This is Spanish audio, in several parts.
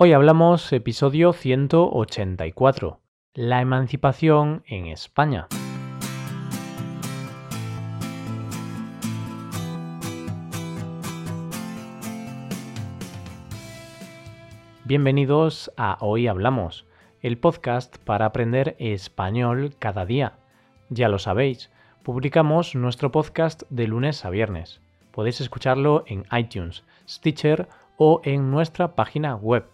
Hoy hablamos episodio 184, la emancipación en España. Bienvenidos a Hoy Hablamos, el podcast para aprender español cada día. Ya lo sabéis, publicamos nuestro podcast de lunes a viernes. Podéis escucharlo en iTunes, Stitcher o en nuestra página web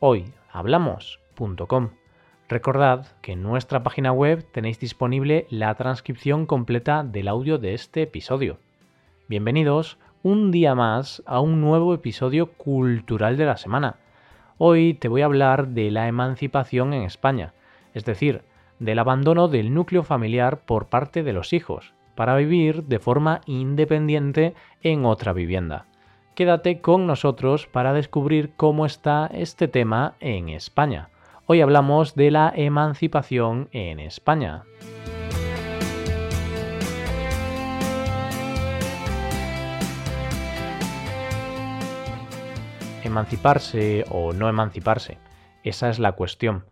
hoyhablamos.com. Recordad que en nuestra página web tenéis disponible la transcripción completa del audio de este episodio. Bienvenidos un día más a un nuevo episodio cultural de la semana. Hoy te voy a hablar de la emancipación en España, es decir, del abandono del núcleo familiar por parte de los hijos, para vivir de forma independiente en otra vivienda quédate con nosotros para descubrir cómo está este tema en España. Hoy hablamos de la emancipación en España. Emanciparse o no emanciparse, esa es la cuestión.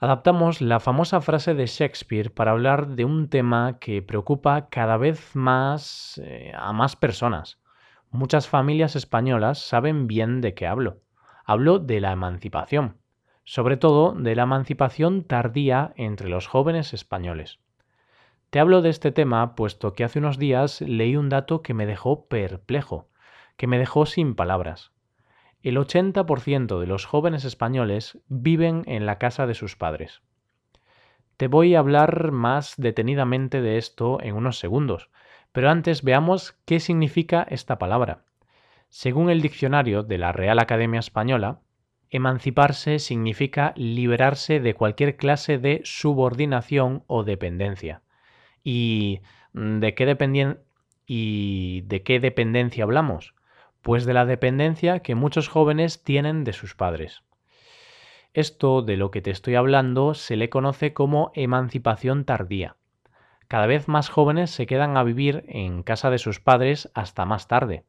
Adaptamos la famosa frase de Shakespeare para hablar de un tema que preocupa cada vez más eh, a más personas Muchas familias españolas saben bien de qué hablo. Hablo de la emancipación, sobre todo de la emancipación tardía entre los jóvenes españoles. Te hablo de este tema puesto que hace unos días leí un dato que me dejó perplejo, que me dejó sin palabras. El 80% de los jóvenes españoles viven en la casa de sus padres. Te voy a hablar más detenidamente de esto en unos segundos, pero antes veamos qué significa esta palabra. Según el diccionario de la Real Academia Española, emanciparse significa liberarse de cualquier clase de subordinación o dependencia. ¿Y de qué, ¿Y de qué dependencia hablamos? Pues de la dependencia que muchos jóvenes tienen de sus padres. Esto de lo que te estoy hablando se le conoce como emancipación tardía cada vez más jóvenes se quedan a vivir en casa de sus padres hasta más tarde.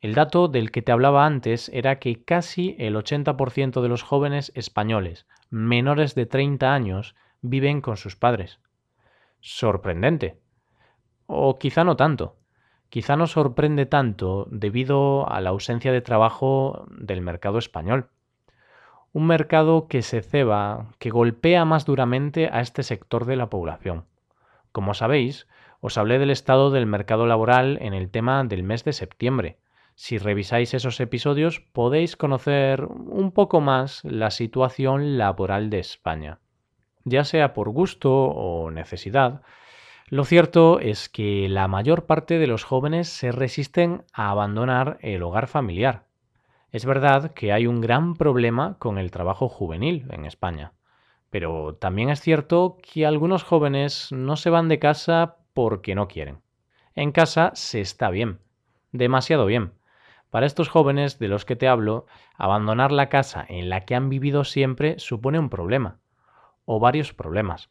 El dato del que te hablaba antes era que casi el 80% de los jóvenes españoles menores de 30 años viven con sus padres. Sorprendente. O quizá no tanto. Quizá no sorprende tanto debido a la ausencia de trabajo del mercado español. Un mercado que se ceba, que golpea más duramente a este sector de la población. Como sabéis, os hablé del estado del mercado laboral en el tema del mes de septiembre. Si revisáis esos episodios podéis conocer un poco más la situación laboral de España. Ya sea por gusto o necesidad, lo cierto es que la mayor parte de los jóvenes se resisten a abandonar el hogar familiar. Es verdad que hay un gran problema con el trabajo juvenil en España. Pero también es cierto que algunos jóvenes no se van de casa porque no quieren. En casa se está bien, demasiado bien. Para estos jóvenes de los que te hablo, abandonar la casa en la que han vivido siempre supone un problema, o varios problemas.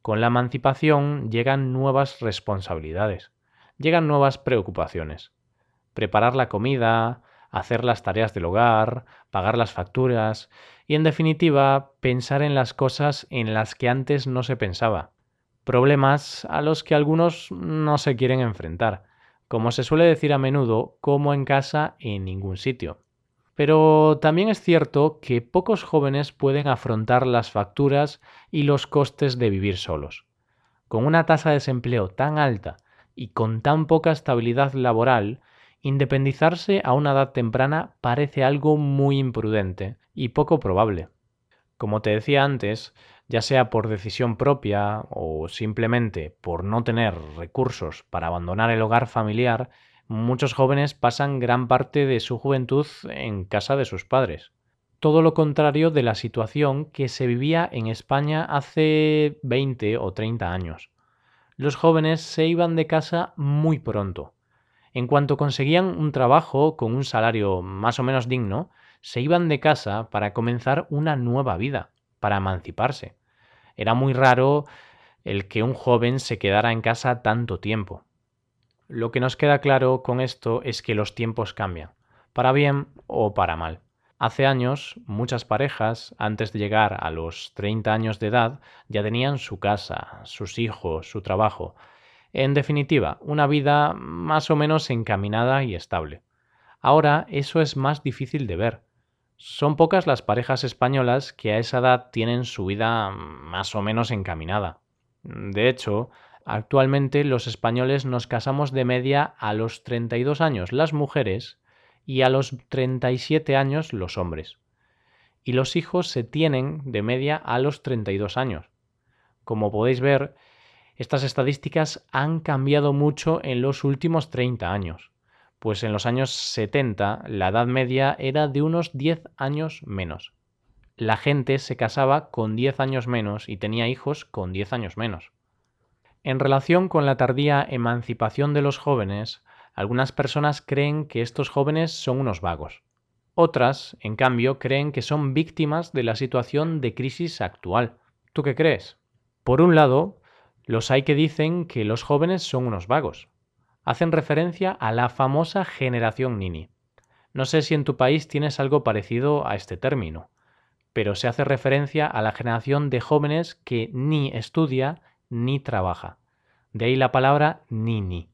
Con la emancipación llegan nuevas responsabilidades, llegan nuevas preocupaciones. Preparar la comida, hacer las tareas del hogar, pagar las facturas y en definitiva pensar en las cosas en las que antes no se pensaba. Problemas a los que algunos no se quieren enfrentar. Como se suele decir a menudo, como en casa en ningún sitio. Pero también es cierto que pocos jóvenes pueden afrontar las facturas y los costes de vivir solos. Con una tasa de desempleo tan alta y con tan poca estabilidad laboral, Independizarse a una edad temprana parece algo muy imprudente y poco probable. Como te decía antes, ya sea por decisión propia o simplemente por no tener recursos para abandonar el hogar familiar, muchos jóvenes pasan gran parte de su juventud en casa de sus padres. Todo lo contrario de la situación que se vivía en España hace 20 o 30 años. Los jóvenes se iban de casa muy pronto en cuanto conseguían un trabajo con un salario más o menos digno, se iban de casa para comenzar una nueva vida, para emanciparse. Era muy raro el que un joven se quedara en casa tanto tiempo. Lo que nos queda claro con esto es que los tiempos cambian, para bien o para mal. Hace años, muchas parejas, antes de llegar a los 30 años de edad, ya tenían su casa, sus hijos, su trabajo. En definitiva, una vida más o menos encaminada y estable. Ahora eso es más difícil de ver. Son pocas las parejas españolas que a esa edad tienen su vida más o menos encaminada. De hecho, actualmente los españoles nos casamos de media a los 32 años las mujeres y a los 37 años los hombres. Y los hijos se tienen de media a los 32 años. Como podéis ver, estas estadísticas han cambiado mucho en los últimos 30 años, pues en los años 70 la edad media era de unos 10 años menos. La gente se casaba con 10 años menos y tenía hijos con 10 años menos. En relación con la tardía emancipación de los jóvenes, algunas personas creen que estos jóvenes son unos vagos. Otras, en cambio, creen que son víctimas de la situación de crisis actual. ¿Tú qué crees? Por un lado, los hay que dicen que los jóvenes son unos vagos. Hacen referencia a la famosa generación Nini. No sé si en tu país tienes algo parecido a este término, pero se hace referencia a la generación de jóvenes que ni estudia ni trabaja. De ahí la palabra Nini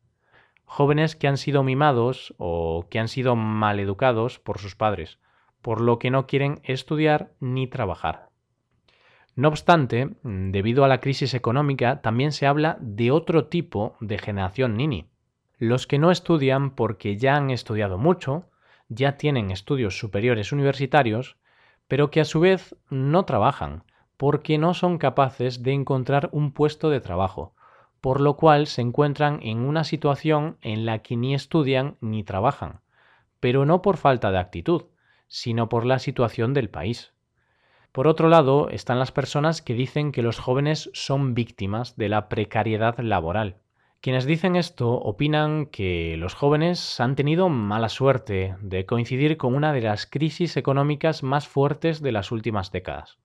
jóvenes que han sido mimados o que han sido maleducados por sus padres, por lo que no quieren estudiar ni trabajar. No obstante, debido a la crisis económica, también se habla de otro tipo de generación nini. Los que no estudian porque ya han estudiado mucho, ya tienen estudios superiores universitarios, pero que a su vez no trabajan, porque no son capaces de encontrar un puesto de trabajo, por lo cual se encuentran en una situación en la que ni estudian ni trabajan, pero no por falta de actitud, sino por la situación del país. Por otro lado, están las personas que dicen que los jóvenes son víctimas de la precariedad laboral. Quienes dicen esto opinan que los jóvenes han tenido mala suerte de coincidir con una de las crisis económicas más fuertes de las últimas décadas.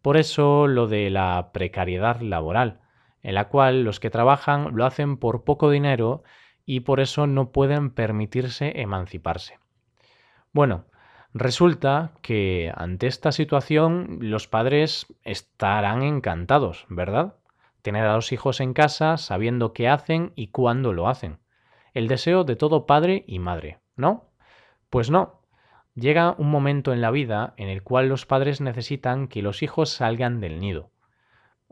Por eso lo de la precariedad laboral, en la cual los que trabajan lo hacen por poco dinero y por eso no pueden permitirse emanciparse. Bueno, resulta que ante esta situación los padres estarán encantados, ¿verdad? Tener a los hijos en casa sabiendo qué hacen y cuándo lo hacen. El deseo de todo padre y madre, ¿no? Pues no. Llega un momento en la vida en el cual los padres necesitan que los hijos salgan del nido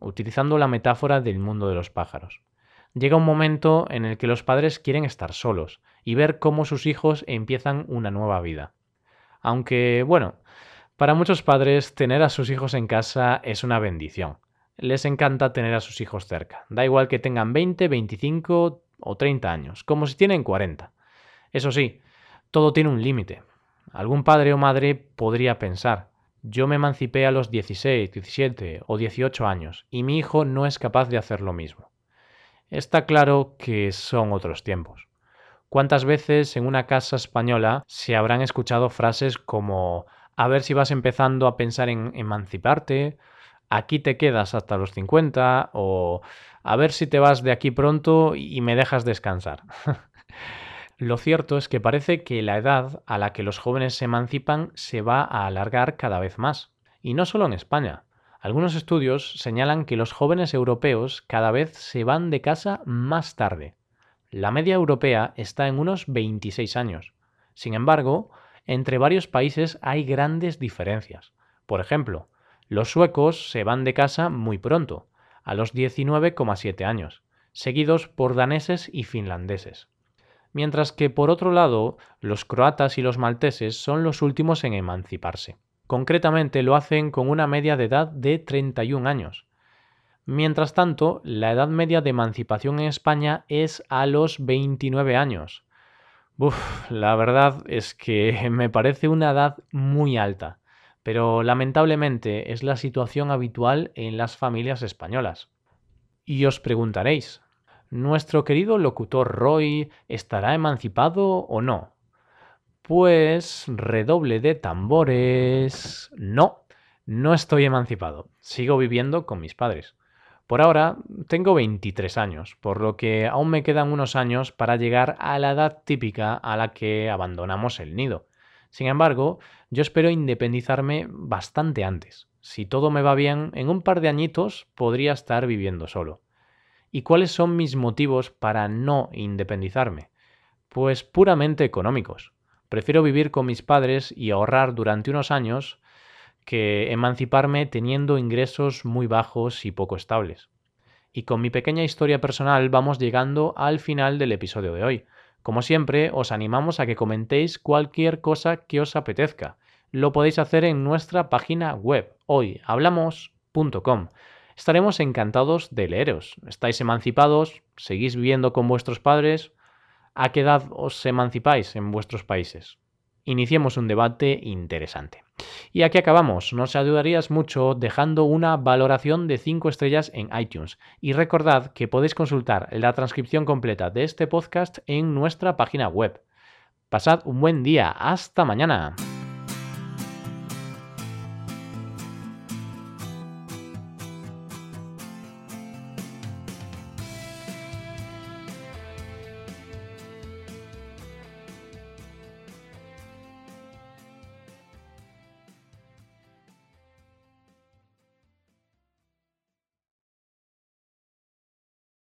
utilizando la metáfora del mundo de los pájaros. Llega un momento en el que los padres quieren estar solos y ver cómo sus hijos empiezan una nueva vida. Aunque, bueno, para muchos padres tener a sus hijos en casa es una bendición. Les encanta tener a sus hijos cerca. Da igual que tengan 20, 25 o 30 años, como si tienen 40. Eso sí, todo tiene un límite. Algún padre o madre podría pensar, yo me emancipé a los 16, 17 o 18 años y mi hijo no es capaz de hacer lo mismo. Está claro que son otros tiempos. ¿Cuántas veces en una casa española se habrán escuchado frases como a ver si vas empezando a pensar en emanciparte, aquí te quedas hasta los 50 o a ver si te vas de aquí pronto y me dejas descansar? Lo cierto es que parece que la edad a la que los jóvenes se emancipan se va a alargar cada vez más. Y no solo en España. Algunos estudios señalan que los jóvenes europeos cada vez se van de casa más tarde. La media europea está en unos 26 años. Sin embargo, entre varios países hay grandes diferencias. Por ejemplo, los suecos se van de casa muy pronto, a los 19,7 años, seguidos por daneses y finlandeses mientras que por otro lado los croatas y los malteses son los últimos en emanciparse. Concretamente lo hacen con una media de edad de 31 años. Mientras tanto, la edad media de emancipación en España es a los 29 años. Uf, la verdad es que me parece una edad muy alta, pero lamentablemente es la situación habitual en las familias españolas. Y os preguntaréis, ¿Nuestro querido locutor Roy estará emancipado o no? Pues redoble de tambores. No, no estoy emancipado. Sigo viviendo con mis padres. Por ahora tengo 23 años, por lo que aún me quedan unos años para llegar a la edad típica a la que abandonamos el nido. Sin embargo, yo espero independizarme bastante antes. Si todo me va bien, en un par de añitos podría estar viviendo solo. ¿Y cuáles son mis motivos para no independizarme? Pues puramente económicos. Prefiero vivir con mis padres y ahorrar durante unos años que emanciparme teniendo ingresos muy bajos y poco estables. Y con mi pequeña historia personal vamos llegando al final del episodio de hoy. Como siempre, os animamos a que comentéis cualquier cosa que os apetezca. Lo podéis hacer en nuestra página web hoyhablamos.com. Estaremos encantados de leeros. ¿Estáis emancipados? ¿Seguís viviendo con vuestros padres? ¿A qué edad os emancipáis en vuestros países? Iniciemos un debate interesante. Y aquí acabamos. Nos ayudarías mucho dejando una valoración de 5 estrellas en iTunes. Y recordad que podéis consultar la transcripción completa de este podcast en nuestra página web. Pasad un buen día. Hasta mañana.